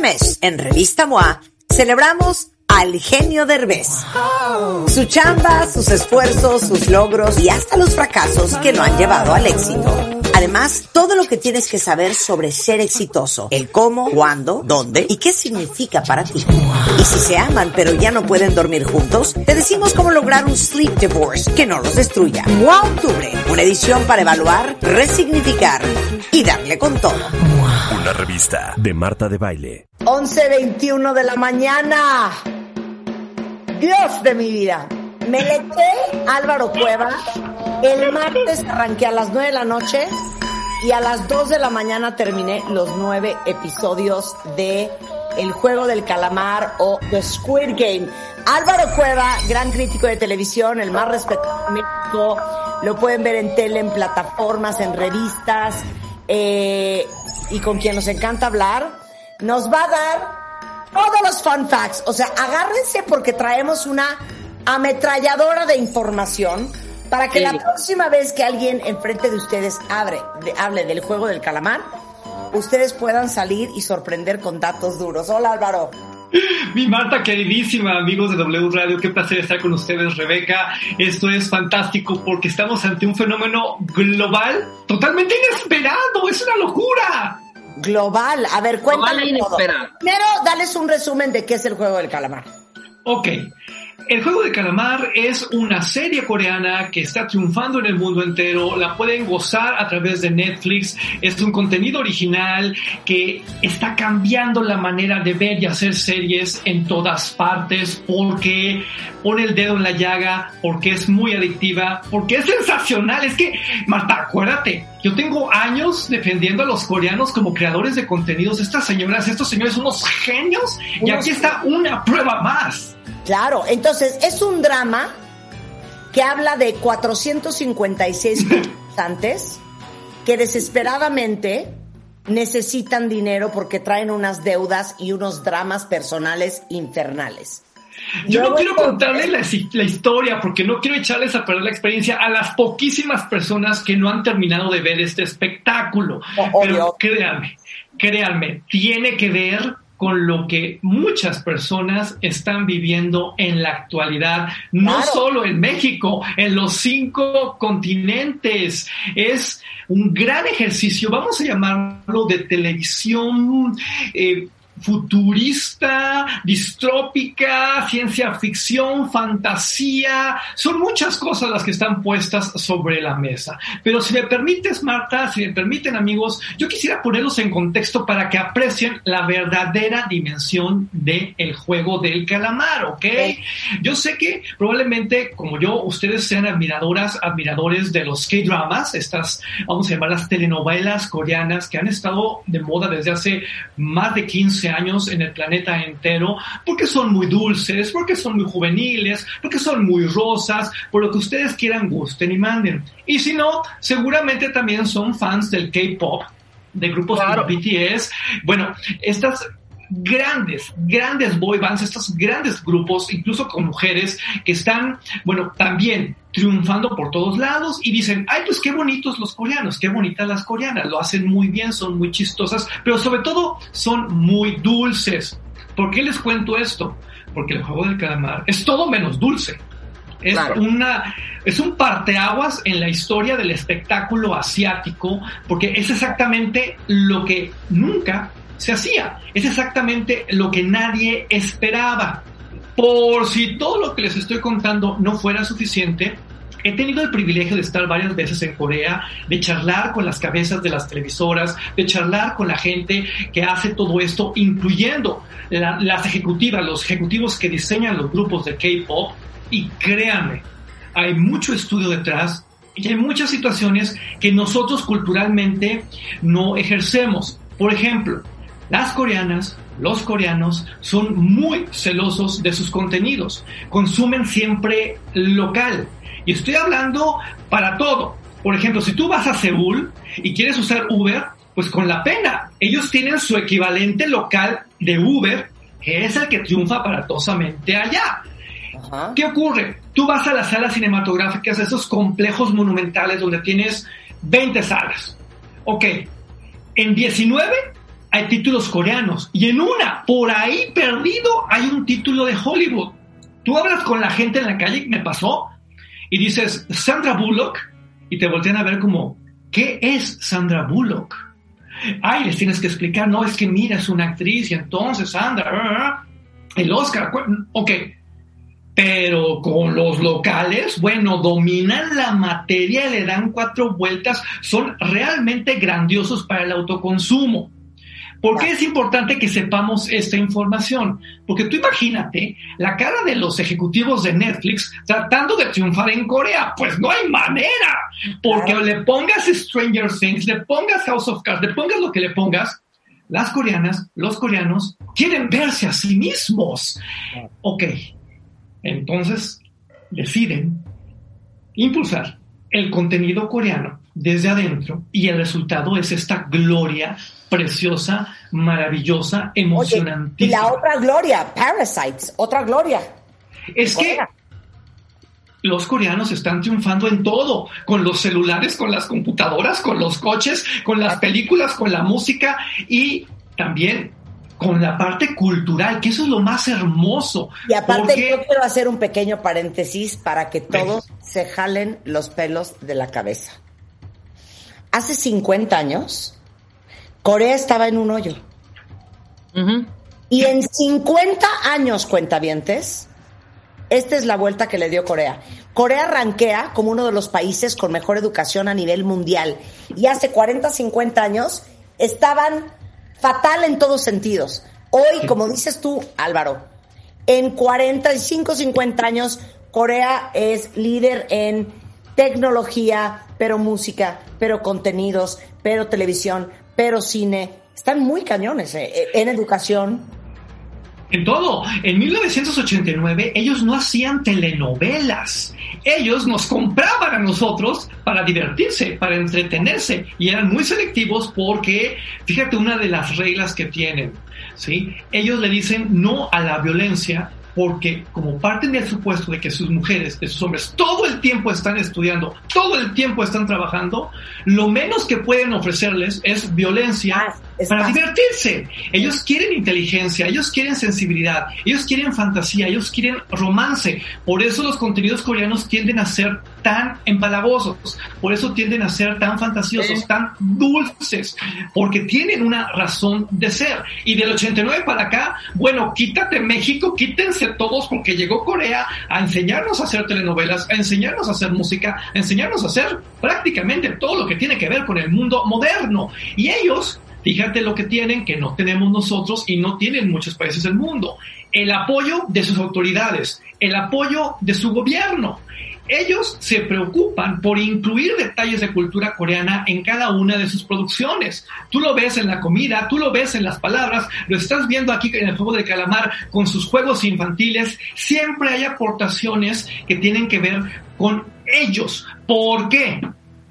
Mes, en Revista MOA, celebramos al genio Derbez. Su chamba, sus esfuerzos, sus logros y hasta los fracasos que lo han llevado al éxito. Además, todo lo que tienes que saber sobre ser exitoso, el cómo, cuándo, dónde y qué significa para ti. Y si se aman pero ya no pueden dormir juntos, te decimos cómo lograr un sleep divorce que no los destruya. MOA Octubre, una edición para evaluar, resignificar y darle con todo. Una revista de Marta de Baile. 11.21 de la mañana. Dios de mi vida. Me leché Álvaro Cueva. El martes arranqué a las 9 de la noche y a las 2 de la mañana terminé los nueve episodios de El Juego del Calamar o The Squid Game. Álvaro Cueva, gran crítico de televisión, el más respetado en México. Lo pueden ver en tele, en plataformas, en revistas. eh, y con quien nos encanta hablar, nos va a dar todos los fun facts. O sea, agárrense porque traemos una ametralladora de información para que la próxima vez que alguien enfrente de ustedes abre, de- hable del juego del calamar, ustedes puedan salir y sorprender con datos duros. Hola Álvaro. Mi Marta queridísima, amigos de W Radio, qué placer estar con ustedes, Rebeca. Esto es fantástico porque estamos ante un fenómeno global totalmente inesperado. Es una locura. Global. A ver, cuéntame Global e todo. inesperado. Primero, dales un resumen de qué es el juego del calamar. Ok. El juego de calamar es una serie coreana que está triunfando en el mundo entero. La pueden gozar a través de Netflix. Es un contenido original que está cambiando la manera de ver y hacer series en todas partes porque pone el dedo en la llaga, porque es muy adictiva, porque es sensacional. Es que, Marta, acuérdate, yo tengo años defendiendo a los coreanos como creadores de contenidos. Estas señoras, estos señores son unos genios. Y aquí está una prueba más. Claro, entonces es un drama que habla de 456 concursantes que desesperadamente necesitan dinero porque traen unas deudas y unos dramas personales infernales. Yo no quiero contarles la, la historia porque no quiero echarles a perder la experiencia a las poquísimas personas que no han terminado de ver este espectáculo. Pero créanme, créanme, tiene que ver con lo que muchas personas están viviendo en la actualidad, no Claro. solo en México, en los cinco continentes. Es un gran ejercicio, vamos a llamarlo de televisión. eh, futurista, distrópica, ciencia ficción, fantasía, son muchas cosas las que están puestas sobre la mesa. Pero si me permites, Marta, si me permiten amigos, yo quisiera ponerlos en contexto para que aprecien la verdadera dimensión del el juego del calamar, ¿ok? Yo sé que probablemente, como yo, ustedes sean admiradoras, admiradores de los K-dramas, estas, vamos a llamarlas telenovelas coreanas que han estado de moda desde hace más de 15 años en el planeta entero, porque son muy dulces, porque son muy juveniles, porque son muy rosas, por lo que ustedes quieran, gusten y manden. Y si no, seguramente también son fans del K-pop, de grupos como BTS. Bueno, estas grandes, grandes boy bands, estos grandes grupos, incluso con mujeres, que están, bueno, también triunfando por todos lados y dicen, ay, pues qué bonitos los coreanos, qué bonitas las coreanas, lo hacen muy bien, son muy chistosas, pero sobre todo son muy dulces. ¿Por qué les cuento esto? Porque el juego del calamar es todo menos dulce. Es Claro. una es un parteaguas en la historia del espectáculo asiático porque es exactamente lo que nunca se hacía. Es exactamente lo que nadie esperaba. Por si todo lo que les estoy contando no fuera suficiente, he tenido el privilegio de estar varias veces en Corea, de charlar con las cabezas de las televisoras, de charlar con la gente que hace todo esto, incluyendo la- las ejecutivas, los ejecutivos que diseñan los grupos de K-pop. Y créanme, hay mucho estudio detrás y hay muchas situaciones que nosotros culturalmente no ejercemos. Por ejemplo, Las coreanas, los coreanos son muy celosos de sus contenidos, consumen siempre local. Y estoy hablando para todo. Por ejemplo, si tú vas a Seúl y quieres usar Uber, pues con la pena. Ellos tienen su equivalente local de Uber, que es el que triunfa aparatosamente allá. ¿Qué ocurre? Tú vas a las salas cinematográficas, esos complejos monumentales donde tienes 20 salas. Ok, en 19 hay títulos coreanos y en una, por ahí perdido, hay un título de Hollywood. Tú hablas con la gente en la calle, me pasó, y dices, Sandra Bullock, y te voltean a ver como, ¿qué es Sandra Bullock? Ay, les tienes que explicar, no, es que mira, es una actriz y entonces Sandra, el Oscar, ok, pero con los locales, bueno, dominan la materia, le dan cuatro vueltas, son realmente grandiosos para el autoconsumo. ¿Por qué es importante que sepamos esta información? Porque tú imagínate la cara de los ejecutivos de Netflix tratando de triunfar en Corea. Pues no hay manera. Porque le pongas Stranger Things, le pongas House of Cards, le pongas lo que le pongas, las coreanas, los coreanos quieren verse a sí mismos. Ok, entonces deciden impulsar el contenido coreano desde adentro y el resultado es esta gloria preciosa, maravillosa, emocionante. y la otra gloria, Parasites, otra gloria. Es que los coreanos están triunfando en todo, con los celulares, con las computadoras, con los coches, con las películas, con la música y también con la parte cultural, que eso es lo más hermoso. Y aparte yo quiero hacer un pequeño paréntesis para que todos se jalen los pelos de la cabeza. Hace 50 años, Corea estaba en un hoyo. Y en 50 años, cuentavientes, esta es la vuelta que le dio Corea. Corea rankea como uno de los países con mejor educación a nivel mundial. Y hace 40, 50 años estaban fatal en todos sentidos. Hoy, como dices tú, Álvaro, en 45, 50 años, Corea es líder en tecnología, pero música, pero contenidos, pero televisión, pero cine. Están muy cañones eh, eh, en educación. En todo. En 1989 ellos no hacían telenovelas. Ellos nos compraban a nosotros para divertirse, para entretenerse y eran muy selectivos porque, fíjate, una de las reglas que tienen, ¿sí? Ellos le dicen no a la violencia porque como parten del supuesto de que sus mujeres, de sus hombres, todo el tiempo están estudiando, todo el tiempo están trabajando, lo menos que pueden ofrecerles es violencia para divertirse. Ellos quieren inteligencia, ellos quieren sensibilidad, ellos quieren fantasía, ellos quieren romance. Por eso los contenidos coreanos tienden a ser tan empalagosos, por eso tienden a ser tan fantasiosos, tan dulces, porque tienen una razón de ser. Y del 89 para acá, bueno, quítate México, quítense todos porque llegó Corea a enseñarnos a hacer telenovelas, a enseñarnos a hacer música, a enseñarnos a hacer prácticamente todo lo que tiene que ver con el mundo moderno. Y ellos, fíjate lo que tienen, que no tenemos nosotros y no tienen muchos países del mundo. El apoyo de sus autoridades, el apoyo de su gobierno ellos se preocupan por incluir detalles de cultura coreana en cada una de sus producciones. Tú lo ves en la comida, tú lo ves en las palabras, lo estás viendo aquí en el juego de calamar con sus juegos infantiles. Siempre hay aportaciones que tienen que ver con ellos. ¿Por qué?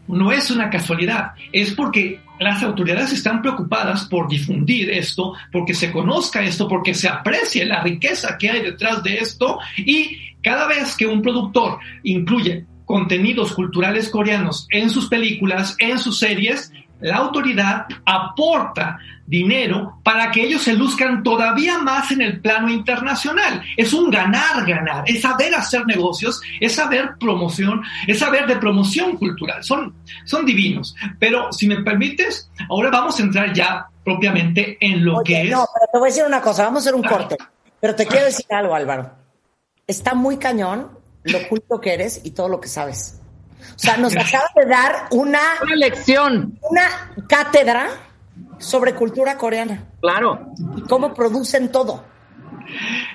No es una casualidad, es porque las autoridades están preocupadas por difundir esto, porque se conozca esto, porque se aprecie la riqueza que hay detrás de esto y cada vez que un productor incluye contenidos culturales coreanos en sus películas, en sus series, la autoridad aporta dinero para que ellos se luzcan todavía más en el plano internacional. Es un ganar, ganar, es saber hacer negocios, es saber promoción, es saber de promoción cultural. Son, son divinos. Pero si me permites, ahora vamos a entrar ya propiamente en lo que es... No, pero te voy a decir una cosa, vamos a hacer un corte. Pero te quiero decir algo, Álvaro está muy cañón lo culto que eres y todo lo que sabes. O sea, nos acaba de dar una, una lección, una cátedra sobre cultura coreana. Claro. Y cómo producen todo.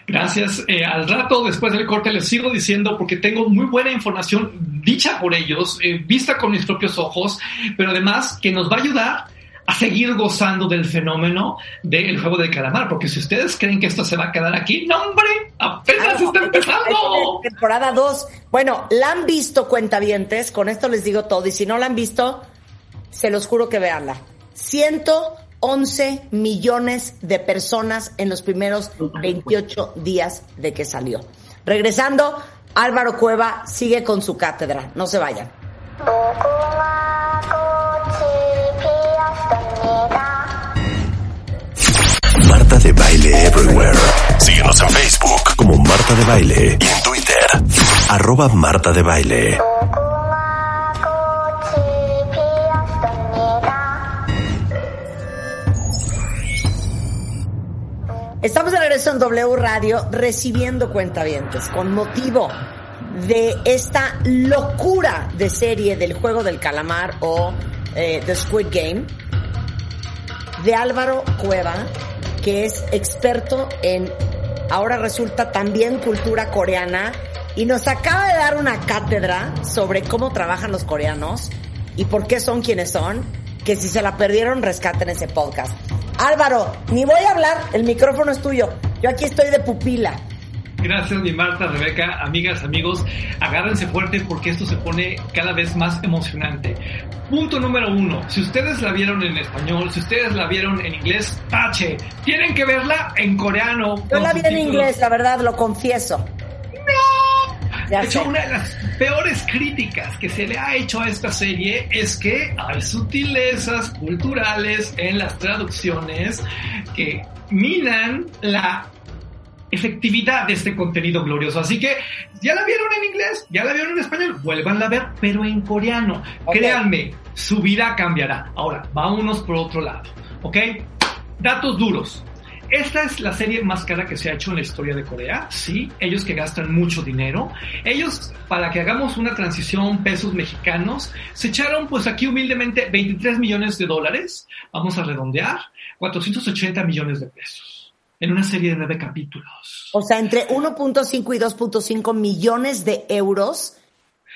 Gracias. Eh, al rato, después del corte, les sigo diciendo porque tengo muy buena información dicha por ellos, eh, vista con mis propios ojos, pero además que nos va a ayudar a seguir gozando del fenómeno del juego del calamar, porque si ustedes creen que esto se va a quedar aquí, no hombre, apenas está empezando. Temporada 2. Bueno, la han visto cuentavientes, con esto les digo todo, y si no la han visto, se los juro que veanla. 111 millones de personas en los primeros 28 días de que salió. Regresando, Álvaro Cueva sigue con su cátedra. No se vayan. De Baile Everywhere. Síguenos en Facebook como Marta de Baile y en Twitter, arroba Marta de Baile. Estamos de regreso en W Radio recibiendo cuentavientes con motivo de esta locura de serie del juego del calamar o eh, The Squid Game de Álvaro Cueva, que es experto en, ahora resulta también cultura coreana, y nos acaba de dar una cátedra sobre cómo trabajan los coreanos y por qué son quienes son, que si se la perdieron, rescaten ese podcast. Álvaro, ni voy a hablar, el micrófono es tuyo. Yo aquí estoy de pupila. Gracias, mi Marta, Rebeca, amigas, amigos. Agárrense fuerte porque esto se pone cada vez más emocionante. Punto número uno. Si ustedes la vieron en español, si ustedes la vieron en inglés, tache. Tienen que verla en coreano. Yo la vi en inglés, la verdad, lo confieso. ¡No! De hecho, una de las peores críticas que se le ha hecho a esta serie es que hay sutilezas culturales en las traducciones que minan la efectividad de este contenido glorioso. Así que ya la vieron en inglés, ya la vieron en español, vuélvanla a ver, pero en coreano. Créanme, su vida cambiará. Ahora, vámonos por otro lado, ¿ok? Datos duros. Esta es la serie más cara que se ha hecho en la historia de Corea, sí, ellos que gastan mucho dinero. Ellos, para que hagamos una transición pesos mexicanos, se echaron pues aquí humildemente 23 millones de dólares, vamos a redondear, 480 millones de pesos en una serie de nueve capítulos. O sea, entre 1.5 y 2.5 millones de euros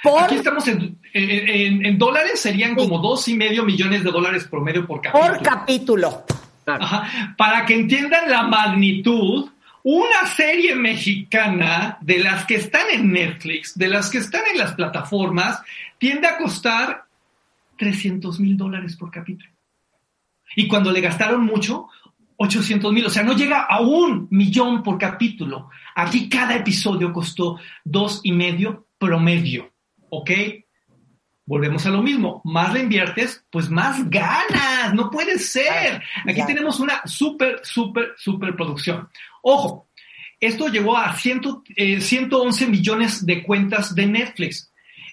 por, Aquí estamos en, en- en- en dólares, serían como dos y medio millones de dólares promedio por capítulo. por capítulo. Ajá. Para que entiendan la magnitud, una serie mexicana de las que están en Netflix, de las que están en las plataformas, tiende a costar 300 mil dólares por capítulo. Y cuando le gastaron mucho, 800 mil, o sea, no llega a un millón por capítulo. Aquí cada episodio costó dos y medio promedio, ¿ok? Volvemos a lo mismo, más le inviertes, pues más ganas, no puede ser. Aquí tenemos una súper, súper, súper producción. Ojo, esto llegó a 100, eh, 111 millones de cuentas de Netflix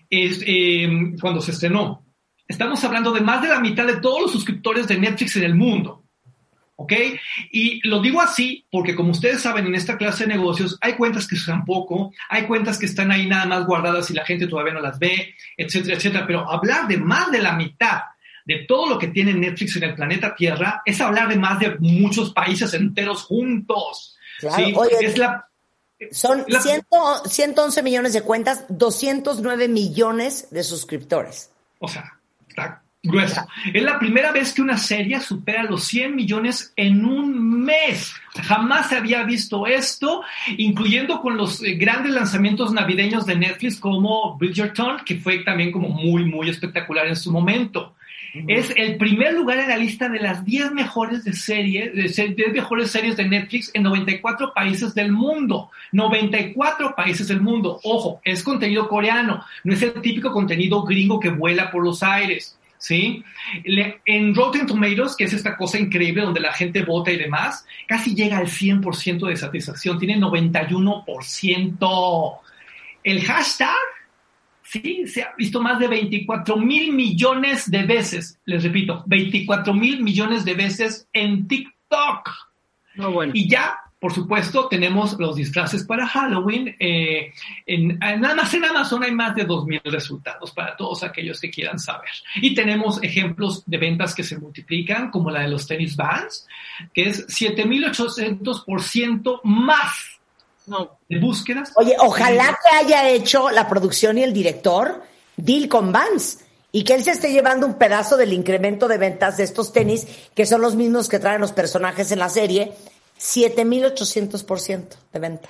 es, eh, cuando se estrenó. Estamos hablando de más de la mitad de todos los suscriptores de Netflix en el mundo. ¿Ok? Y lo digo así porque como ustedes saben, en esta clase de negocios hay cuentas que se usan poco, hay cuentas que están ahí nada más guardadas y la gente todavía no las ve, etcétera, etcétera. Pero hablar de más de la mitad de todo lo que tiene Netflix en el planeta Tierra es hablar de más de muchos países enteros juntos. Claro, ¿sí? oye, es la, Son la- 100 111 millones de cuentas, 209 millones de suscriptores. O sea, está grueso. Es la primera vez que una serie supera los 100 millones en un mes. Jamás se había visto esto, incluyendo con los eh, grandes lanzamientos navideños de Netflix como Bridgerton, que fue también como muy, muy espectacular en su momento. Es el primer lugar en la lista de las 10 mejores de series, de se- 10 mejores series de Netflix en 94 países del mundo. 94 países del mundo. Ojo, es contenido coreano, no es el típico contenido gringo que vuela por los aires. ¿Sí? Le- en Rotten Tomatoes, que es esta cosa increíble donde la gente vota y demás, casi llega al 100% de satisfacción, tiene 91%. El hashtag Sí, se ha visto más de 24 mil millones de veces. Les repito, 24 mil millones de veces en TikTok. No, bueno. Y ya, por supuesto, tenemos los disfraces para Halloween. eh, en, nada más en Amazon hay más de 2 mil resultados para todos aquellos que quieran saber. Y tenemos ejemplos de ventas que se multiplican, como la de los tenis Vans, que es 7.800% más No, de búsquedas. Oye, ojalá que haya hecho la producción y el director deal con Vans y que él se esté llevando un pedazo del incremento de ventas de estos tenis, que son los mismos que traen los personajes en la serie, 7.800% de venta.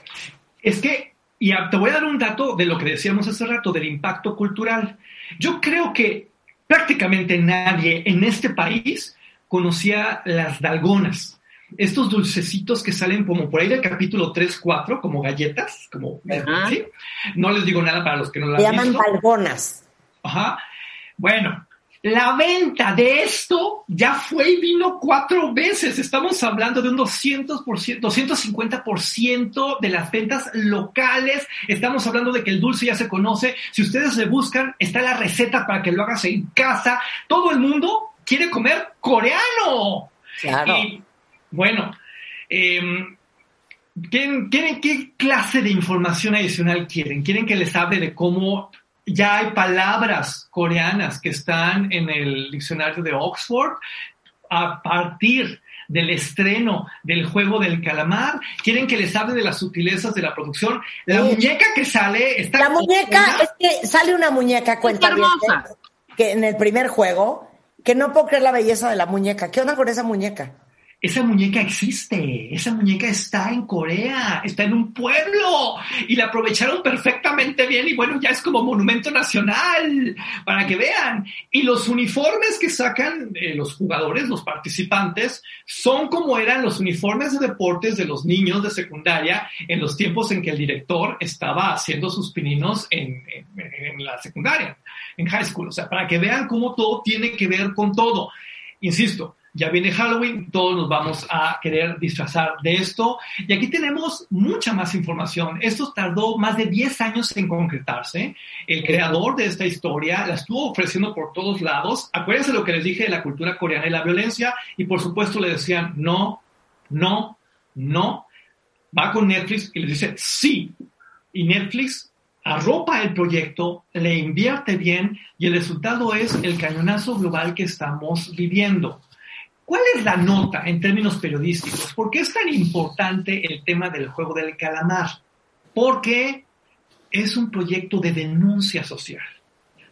Es que, y te voy a dar un dato de lo que decíamos hace rato, del impacto cultural. Yo creo que prácticamente nadie en este país conocía las dalgonas. Estos dulcecitos que salen como por ahí del capítulo 3, 4, como galletas, como, ¿sí? No les digo nada para los que no las Se llaman dalgonas. Ajá. Bueno, la venta de esto ya fue y vino cuatro veces. Estamos hablando de un 200%, 250% de las ventas locales. Estamos hablando de que el dulce ya se conoce. Si ustedes le buscan, está la receta para que lo hagas en casa. Todo el mundo quiere comer coreano. Claro. Y, bueno, eh, ¿quieren, quieren, ¿qué clase de información adicional quieren? ¿Quieren que les hable de cómo ya hay palabras coreanas que están en el diccionario de Oxford a partir del estreno del juego del calamar. Quieren que les hable de las sutilezas de la producción. La muñeca que sale está. La muñeca, es que sale una muñeca, cuenta bien, que en el primer juego, que no puedo creer la belleza de la muñeca. ¿Qué onda con esa muñeca? Esa muñeca existe, esa muñeca está en Corea, está en un pueblo y la aprovecharon perfectamente bien y bueno, ya es como monumento nacional para que vean. Y los uniformes que sacan eh, los jugadores, los participantes, son como eran los uniformes de deportes de los niños de secundaria en los tiempos en que el director estaba haciendo sus pininos en, en la secundaria, en high school. O sea, para que vean cómo todo tiene que ver con todo. Insisto, ya viene Halloween, todos nos vamos a querer disfrazar de esto. Y aquí tenemos mucha más información. Esto tardó más de 10 años en concretarse. El creador de esta historia la estuvo ofreciendo por todos lados. Acuérdense lo que les dije de la cultura coreana y la violencia. Y por supuesto le decían, no, no, no. Va con Netflix y les dice, sí. Y Netflix arropa el proyecto, le invierte bien y el resultado es el cañonazo global que estamos viviendo. ¿Cuál es la nota en términos periodísticos? ¿Por qué es tan importante el tema del juego del calamar? Porque es un proyecto de denuncia social.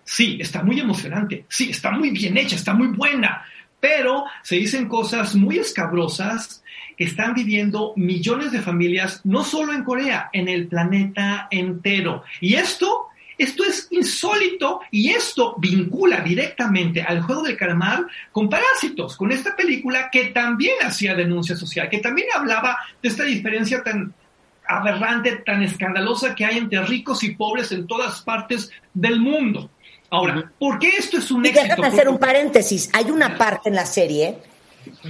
Sí, está muy emocionante, sí, está muy bien hecha, está muy buena, pero se dicen cosas muy escabrosas que están viviendo millones de familias, no solo en Corea, en el planeta entero. Y esto esto es insólito y esto vincula directamente al juego del calamar con Parásitos, con esta película que también hacía denuncia social, que también hablaba de esta diferencia tan aberrante, tan escandalosa que hay entre ricos y pobres en todas partes del mundo. Ahora, ¿por qué esto es un y éxito? Déjame hacer un paréntesis. Hay una parte en la serie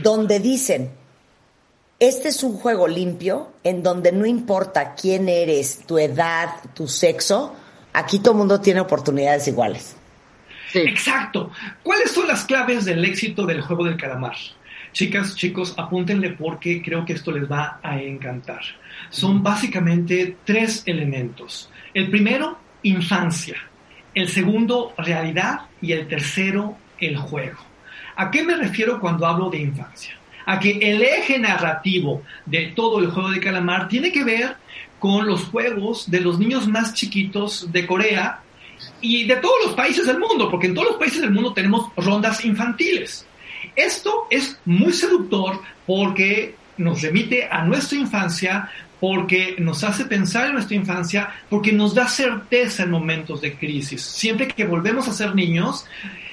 donde dicen, este es un juego limpio en donde no importa quién eres, tu edad, tu sexo, aquí todo el mundo tiene oportunidades iguales. Sí. Exacto. ¿Cuáles son las claves del éxito del juego del calamar? Chicas, chicos, apúntenle porque creo que esto les va a encantar. Son básicamente tres elementos. El primero, infancia. El segundo, realidad. Y el tercero, el juego. ¿A qué me refiero cuando hablo de infancia? A que el eje narrativo de todo el juego de calamar tiene que ver con los juegos de los niños más chiquitos de Corea y de todos los países del mundo, porque en todos los países del mundo tenemos rondas infantiles. Esto es muy seductor porque nos remite a nuestra infancia, porque nos hace pensar en nuestra infancia, porque nos da certeza en momentos de crisis. Siempre que volvemos a ser niños,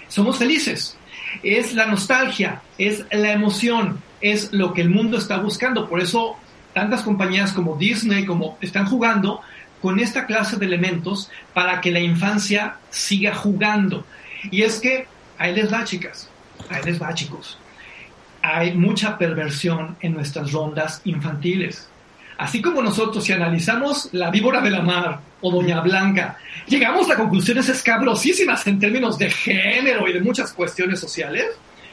somos felices. Es la nostalgia, es la emoción, es lo que el mundo está buscando. Por eso tantas compañías como Disney como están jugando con esta clase de elementos para que la infancia siga jugando. Y es que ahí les va, chicas, ahí les va, chicos. Hay mucha perversión en nuestras rondas infantiles. Así como nosotros, si analizamos La víbora de la mar o Doña Blanca, llegamos a conclusiones escabrosísimas en términos de género y de muchas cuestiones sociales,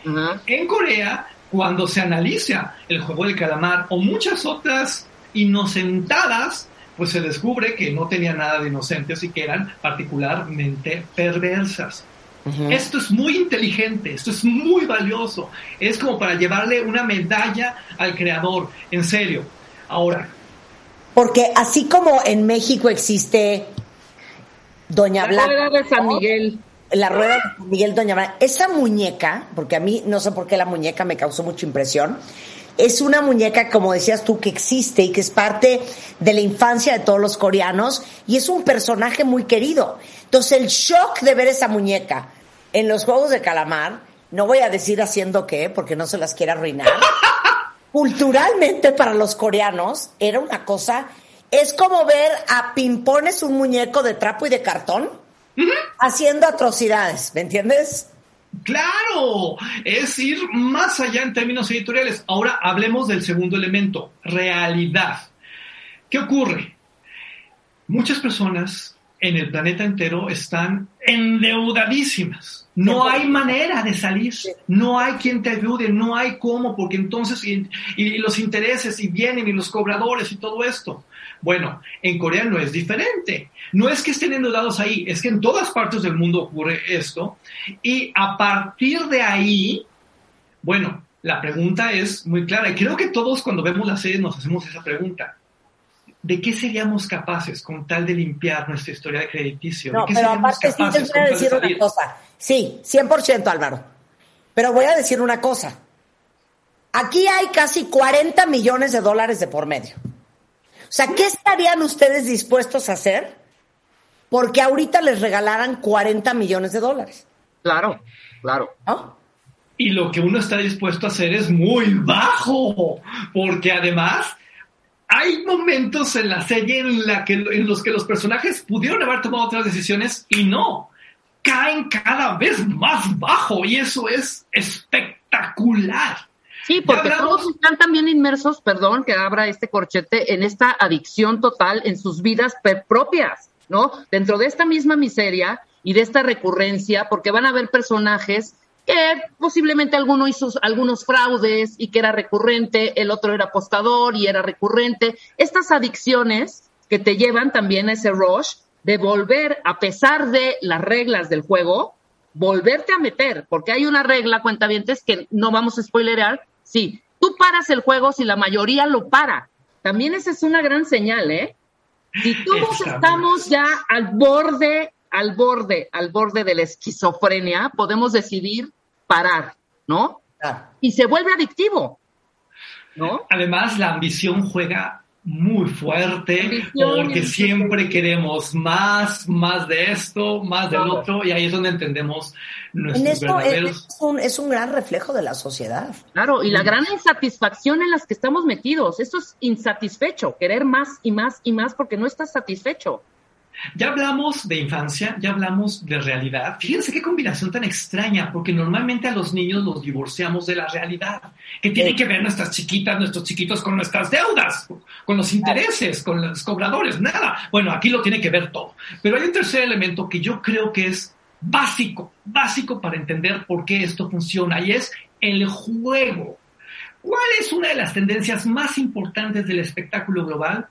uh -huh. en Corea cuando se analiza el juego del calamar o muchas otras inocentadas, pues se descubre que no tenían nada de inocentes y que eran particularmente perversas. Uh -huh. Esto es muy inteligente, esto es muy valioso, es como para llevarle una medalla al creador, en serio. Ahora. Porque así como en México existe Doña Blanca. de San Miguel. La rueda de Miguel Doña María, esa muñeca, porque a mí no sé por qué la muñeca me causó mucha impresión, es una muñeca, como decías tú, que existe y que es parte de la infancia de todos los coreanos y es un personaje muy querido. Entonces el shock de ver esa muñeca en los Juegos de Calamar, no voy a decir haciendo qué, porque no se las quiere arruinar, culturalmente para los coreanos era una cosa, es como ver a pimpones un muñeco de trapo y de cartón haciendo atrocidades, ¿me entiendes? Claro, es ir más allá en términos editoriales. Ahora hablemos del segundo elemento, realidad. ¿Qué ocurre? Muchas personas en el planeta entero están endeudadísimas. No hay manera de salir, no hay quien te ayude, no hay cómo, porque entonces y, y, los intereses y vienen y los cobradores y todo esto. Bueno, en Corea no es diferente. No es que estén endeudados ahí, es que en todas partes del mundo ocurre esto. Y a partir de ahí, bueno, la pregunta es muy clara. Y creo que todos cuando vemos la serie nos hacemos esa pregunta. ¿de qué seríamos capaces con tal de limpiar nuestra historia de crediticio? No, pero aparte sí te voy a decir una cosa. Sí, 100% Álvaro. Pero voy a decir una cosa. Aquí hay casi 40 millones de dólares de por medio. O sea, ¿qué estarían ustedes dispuestos a hacer porque ahorita les regalaran 40 millones de dólares? Claro, claro. Y lo que uno está dispuesto a hacer es muy bajo, porque además hay momentos en la serie en, la que, en los que los personajes pudieron haber tomado otras decisiones y no. Caen cada vez más bajo y eso es espectacular. Sí, porque todos están también inmersos, perdón que abra este corchete, en esta adicción total en sus vidas propias, ¿no? Dentro de esta misma miseria y de esta recurrencia, porque van a haber personajes que posiblemente alguno hizo algunos fraudes y que era recurrente, el otro era apostador y era recurrente. Estas adicciones que te llevan también a ese rush de volver, a pesar de las reglas del juego, volverte a meter, porque hay una regla, cuentavientes, que no vamos a spoilerar. Sí, tú paras el juego si la mayoría lo para. También esa es una gran señal, ¿eh? Si todos estamos ya al borde, al borde, al borde de la esquizofrenia, podemos decidir parar, ¿no? Y se vuelve adictivo, ¿no? Además, la ambición juega muy fuerte porque siempre queremos más, más de esto, más del otro y ahí es donde entendemos nuestros verdaderos... Es un, es un gran reflejo de la sociedad. Claro, y la gran insatisfacción en las que estamos metidos, eso es insatisfecho, querer más y más y más porque no estás satisfecho. Ya hablamos de infancia, ya hablamos de realidad. Fíjense qué combinación tan extraña, porque normalmente a los niños los divorciamos de la realidad, que tiene que ver nuestras chiquitas, nuestros chiquitos con nuestras deudas, con los intereses, con los cobradores, nada. Bueno, aquí lo tiene que ver todo. Pero hay un tercer elemento que yo creo que es básico, básico para entender por qué esto funciona, y es el juego. ¿Cuál es una de las tendencias más importantes del espectáculo global?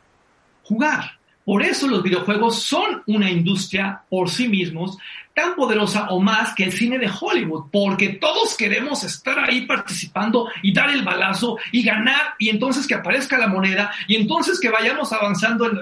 Jugar. Por eso los videojuegos son una industria por sí mismos tan poderosa o más que el cine de Hollywood, porque todos queremos estar ahí participando y dar el balazo y ganar y entonces que aparezca la moneda y entonces que vayamos avanzando. En...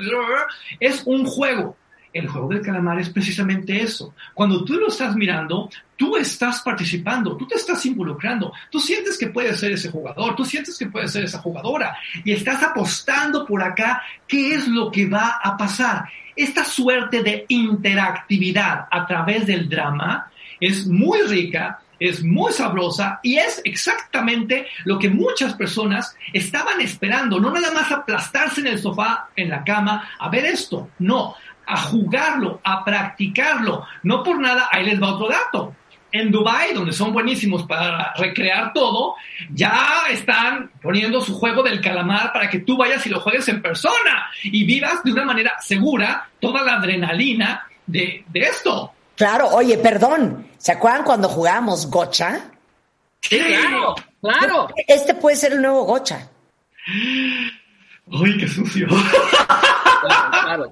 Es un juego el juego del calamar es precisamente eso. Cuando tú lo estás mirando, tú estás participando, tú te estás involucrando, tú sientes que puedes ser ese jugador, tú sientes que puedes ser esa jugadora y estás apostando por acá qué es lo que va a pasar. Esta suerte de interactividad a través del drama es muy rica, es muy sabrosa y es exactamente lo que muchas personas estaban esperando, no nada más aplastarse en el sofá, en la cama, a ver esto, no, a jugarlo, a practicarlo. No por nada, ahí les va otro dato. En Dubai, donde son buenísimos para recrear todo, ya están poniendo su juego del calamar para que tú vayas y lo juegues en persona y vivas de una manera segura toda la adrenalina de, de esto. Claro, oye, perdón, ¿se acuerdan cuando jugábamos gocha? Sí, claro, claro. Este puede ser el nuevo gocha. Uy, qué sucio.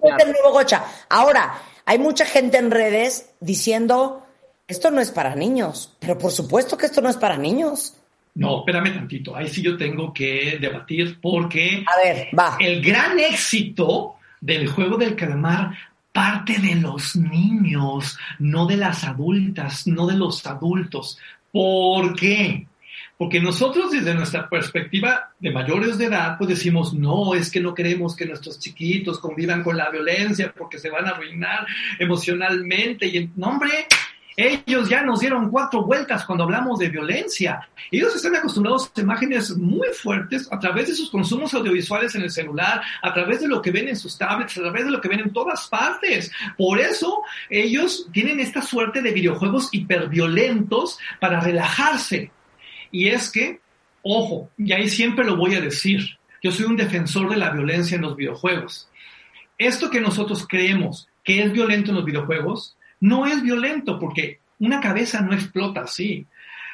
Este nuevo gocha. Ahora, hay mucha gente en redes diciendo, esto no es para niños, pero por supuesto que esto no es para niños. No, espérame tantito, ahí sí yo tengo que debatir porque A ver, va. el gran éxito del juego del calamar parte de los niños, no de las adultas, no de los adultos. ¿Por qué? Porque nosotros desde nuestra perspectiva de mayores de edad, pues decimos, no, es que no queremos que nuestros chiquitos convivan con la violencia porque se van a arruinar emocionalmente. Y, no, hombre, ellos ya nos dieron cuatro vueltas cuando hablamos de violencia. Ellos están acostumbrados a imágenes muy fuertes a través de sus consumos audiovisuales en el celular, a través de lo que ven en sus tablets, a través de lo que ven en todas partes. Por eso ellos tienen esta suerte de videojuegos hiperviolentos para relajarse. Y es que, ojo, y ahí siempre lo voy a decir, yo soy un defensor de la violencia en los videojuegos. Esto que nosotros creemos que es violento en los videojuegos, no es violento porque una cabeza no explota así,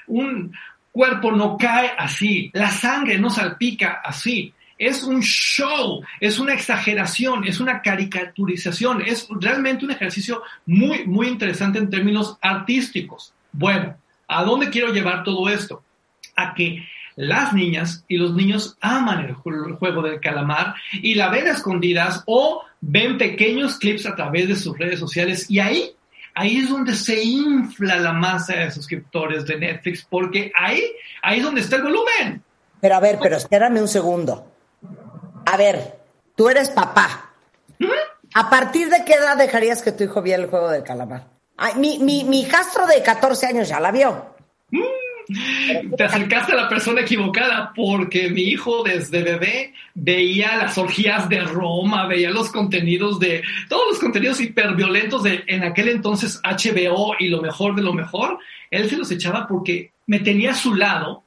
un cuerpo no cae así, la sangre no salpica así. Es un show, es una exageración, es una caricaturización, es realmente un ejercicio muy, muy interesante en términos artísticos. Bueno, ¿a dónde quiero llevar todo esto? A que las niñas y los niños aman el juego del calamar y la ven a escondidas o ven pequeños clips a través de sus redes sociales y ahí ahí es donde se infla la masa de suscriptores de Netflix, porque ahí, ahí es donde está el volumen. Pero a ver, pero espérame un segundo. A ver, tú eres papá. ¿A partir de qué edad dejarías que tu hijo viera el juego del calamar? Ay, mi, mi, mi hijastro de 14 años ya la vio. Te acercaste a la persona equivocada porque mi hijo desde bebé veía las orgías de Roma, veía los contenidos de, todos los contenidos hiperviolentos de en aquel entonces HBO y lo mejor de lo mejor. Él se los echaba porque me tenía a su lado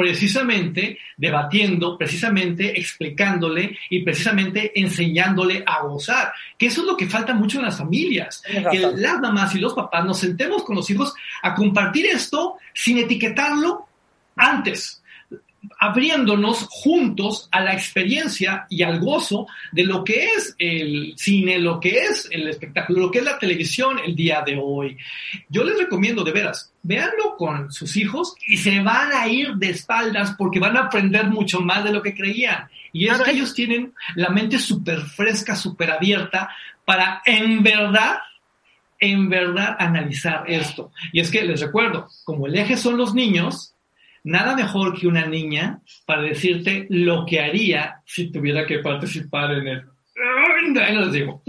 precisamente debatiendo, precisamente explicándole y precisamente enseñándole a gozar. Que eso es lo que falta mucho en las familias. Que las mamás y los papás nos sentemos con los hijos a compartir esto sin etiquetarlo antes abriéndonos juntos a la experiencia y al gozo de lo que es el cine, lo que es el espectáculo, lo que es la televisión el día de hoy. Yo les recomiendo de veras, véanlo con sus hijos y se van a ir de espaldas porque van a aprender mucho más de lo que creían. Y es que ellos tienen la mente súper fresca, súper abierta para en verdad en verdad analizar esto. Y es que les recuerdo, como el eje son los niños, nada mejor que una niña para decirte lo que haría si tuviera que participar en el... Ahí no les digo.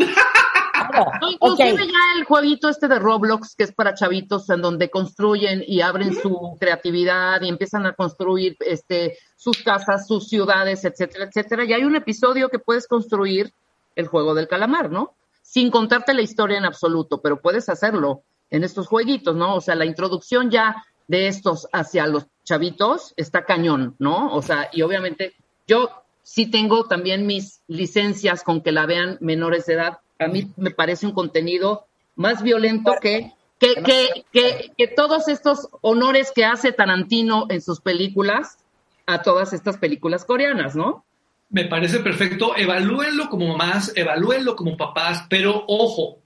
inclusive ya el jueguito este de Roblox, que es para chavitos, en donde construyen y abren su creatividad y empiezan a construir este, sus casas, sus ciudades, etcétera, etcétera. Y hay un episodio que puedes construir el juego del calamar, ¿no? Sin contarte la historia en absoluto, pero puedes hacerlo en estos jueguitos, ¿no? O sea, la introducción ya de estos hacia los chavitos está cañón, ¿no? O sea, y obviamente yo sí tengo también mis licencias con que la vean menores de edad. A mí me parece un contenido más violento que, que, que, que, todos estos honores que hace Tarantino en sus películas a todas estas películas coreanas, ¿no? Me parece perfecto. Evalúenlo como mamás, evalúenlo como papás, pero ojo,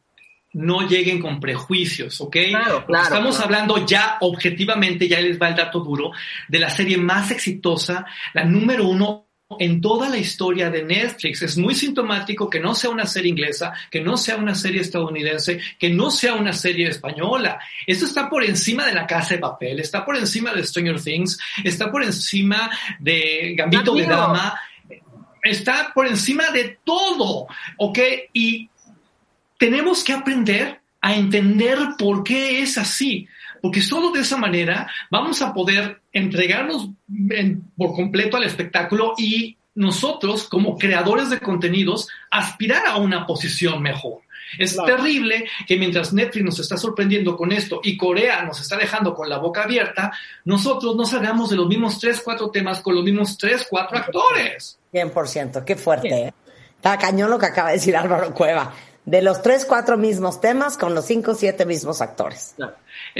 no lleguen con prejuicios, ¿ok? Claro, claro, Estamos hablando ya objetivamente, ya les va el dato duro, de la serie más exitosa, la número uno en toda la historia de Netflix. Es muy sintomático que no sea una serie inglesa, que no sea una serie estadounidense, que no sea una serie española. Esto está por encima de la casa de papel, está por encima de Stranger Things, está por encima de Gambito de Dama, está por encima de todo, ¿ok? Y tenemos que aprender a entender por qué es así, porque solo de esa manera vamos a poder entregarnos por completo al espectáculo y nosotros, como creadores de contenidos, aspirar a una posición mejor. Es terrible que mientras Netflix nos está sorprendiendo con esto y Corea nos está dejando con la boca abierta, nosotros no salgamos de los mismos tres, cuatro temas con los mismos tres, cuatro actores. 100%, qué fuerte. ¿eh? Está cañón lo que acaba de decir Álvaro Cueva de los tres, cuatro mismos temas con los cinco, siete mismos actores.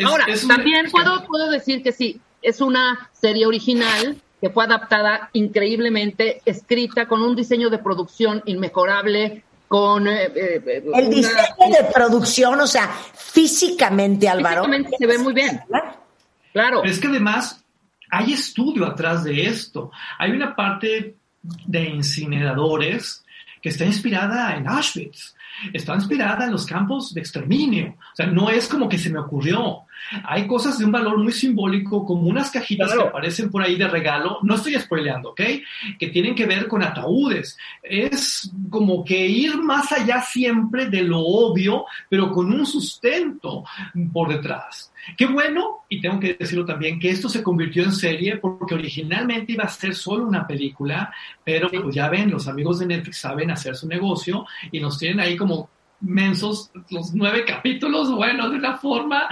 Ahora, también puedo, puedo decir que sí, es una serie original que fue adaptada increíblemente, escrita con un diseño de producción inmejorable, con... Eh, eh, El diseño de producción, o sea, físicamente, Álvaro. Físicamente se ve muy bien. Claro. es que además hay estudio atrás de esto. Hay una parte de incineradores que está inspirada en Auschwitz, está inspirada en los campos de exterminio. O sea, no es como que se me ocurrió. Hay cosas de un valor muy simbólico, como unas cajitas que aparecen por ahí de regalo, no estoy spoileando, ¿ok? Que tienen que ver con ataúdes. Es como que ir más allá siempre de lo obvio, pero con un sustento por detrás. Qué bueno, y tengo que decirlo también, que esto se convirtió en serie porque originalmente iba a ser solo una película, pero pues ya ven, los amigos de Netflix saben hacer su negocio y nos tienen ahí como mensos los nueve capítulos, bueno, de una forma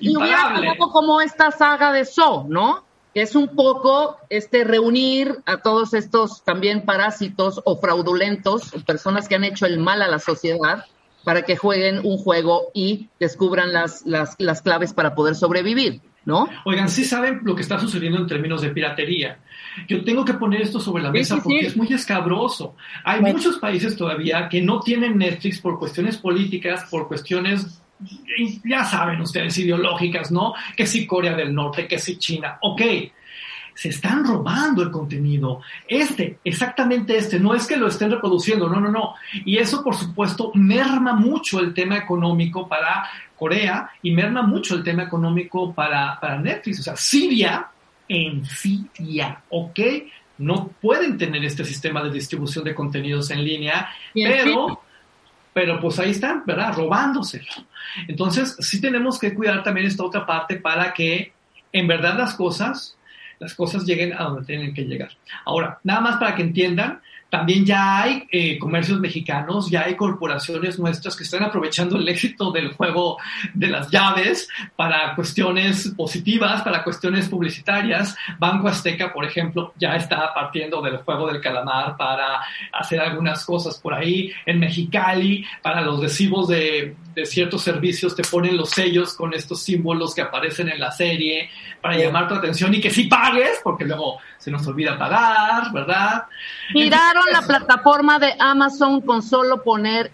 y imparable. un poco como esta saga de So, ¿no? Que es un poco este reunir a todos estos también parásitos o fraudulentos, personas que han hecho el mal a la sociedad, para que jueguen un juego y descubran las, las, las claves para poder sobrevivir, ¿no? Oigan, sí saben lo que está sucediendo en términos de piratería. Yo tengo que poner esto sobre la mesa porque es muy escabroso. Hay muchos países todavía que no tienen Netflix por cuestiones políticas, por cuestiones ya saben ustedes, ideológicas, ¿no? Que si Corea del Norte, que si China, ok, se están robando el contenido. Este, exactamente este, no es que lo estén reproduciendo, no, no, no. Y eso, por supuesto, merma mucho el tema económico para Corea y merma mucho el tema económico para, para Netflix. O sea, Siria, en Siria, ¿ok? No pueden tener este sistema de distribución de contenidos en línea, pero pero pues ahí están, ¿verdad? Robándoselo. Entonces, sí tenemos que cuidar también esta otra parte para que en verdad las cosas las cosas lleguen a donde tienen que llegar. Ahora, nada más para que entiendan, también ya hay eh, comercios mexicanos, ya hay corporaciones nuestras que están aprovechando el éxito del juego de las llaves para cuestiones positivas, para cuestiones publicitarias. Banco Azteca, por ejemplo, ya está partiendo del juego del calamar para hacer algunas cosas por ahí. En Mexicali, para los recibos de, de ciertos servicios, te ponen los sellos con estos símbolos que aparecen en la serie para llamar tu atención y que sí pagues, porque luego se nos olvida pagar, ¿verdad? Tiraron la plataforma de Amazon con solo poner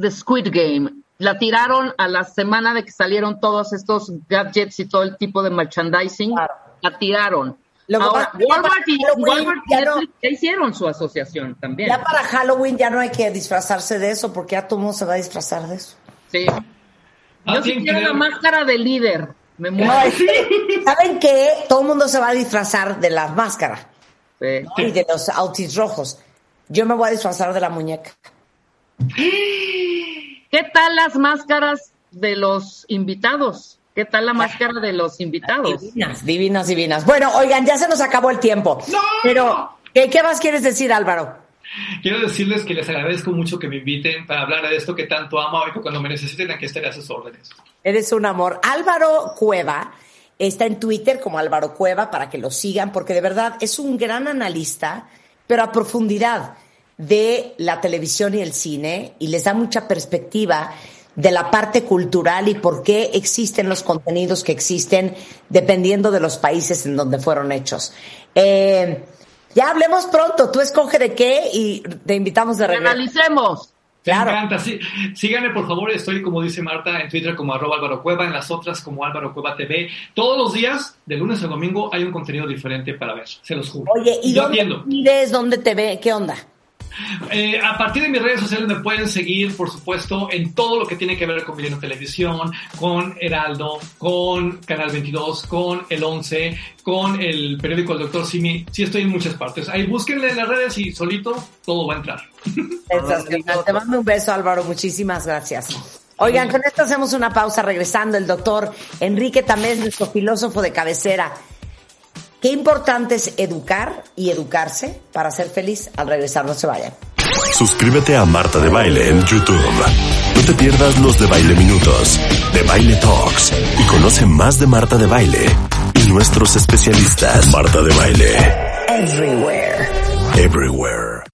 The Squid Game. La tiraron a la semana de que salieron todos estos gadgets y todo el tipo de merchandising. La tiraron. Ahora, Walmart y Walmart ya, hicieron su asociación también. Ya para Halloween ya no hay que disfrazarse de eso porque ya todo mundo se va a disfrazar de eso. Sí. Yo sí quiero la máscara de líder. Me ¿Saben qué? Todo el mundo se va a disfrazar de la máscara y de los outfits rojos. Yo me voy a disfrazar de la muñeca. ¿Qué tal las máscaras de los invitados? ¿Qué tal la máscara de los invitados? Divinas, divinas, divinas. Bueno, oigan, ya se nos acabó el tiempo. Pero, ¿qué más quieres decir, Álvaro? Quiero decirles que les agradezco mucho que me inviten para hablar de esto que tanto amo y cuando me necesiten aquí estaré a sus órdenes. Eres un amor. Álvaro Cueva está en Twitter como Álvaro Cueva para que lo sigan porque de verdad es un gran analista, pero a profundidad de la televisión y el cine y les da mucha perspectiva de la parte cultural y por qué existen los contenidos que existen dependiendo de los países en donde fueron hechos. Eh, ya hablemos pronto, tú escoge de qué y te invitamos de regreso. Analicemos. Me encanta. Sí, síganme, por favor. Estoy, como dice Marta, en Twitter como arroba Álvaro Cueva, en las otras como Álvaro Cueva TV. Todos los días, de lunes a domingo, hay un contenido diferente para ver. Se los juro. Oye, ¿y, dónde ves dónde te ve? ¿Qué onda? Eh, a partir de mis redes sociales me pueden seguir, por supuesto, en todo lo que tiene que ver con Milenio Televisión, con Heraldo, con Canal 22, con El 11, con el periódico El Doctor Simi. Sí estoy en muchas partes. Ahí búsquenle en las redes y solito todo va a entrar. Te mando un beso, Álvaro. Muchísimas gracias. Oigan, con esto hacemos una pausa regresando. El doctor Enrique Tamés, nuestro filósofo de cabecera. Qué importante es educar y educarse para ser feliz. Al regresar, no se vayan. Suscríbete a Marta de Baile en YouTube. No te pierdas los de Baile Minutos, de Baile Talks y conoce más de Marta de Baile y nuestros especialistas. Marta de Baile. Everywhere. Everywhere.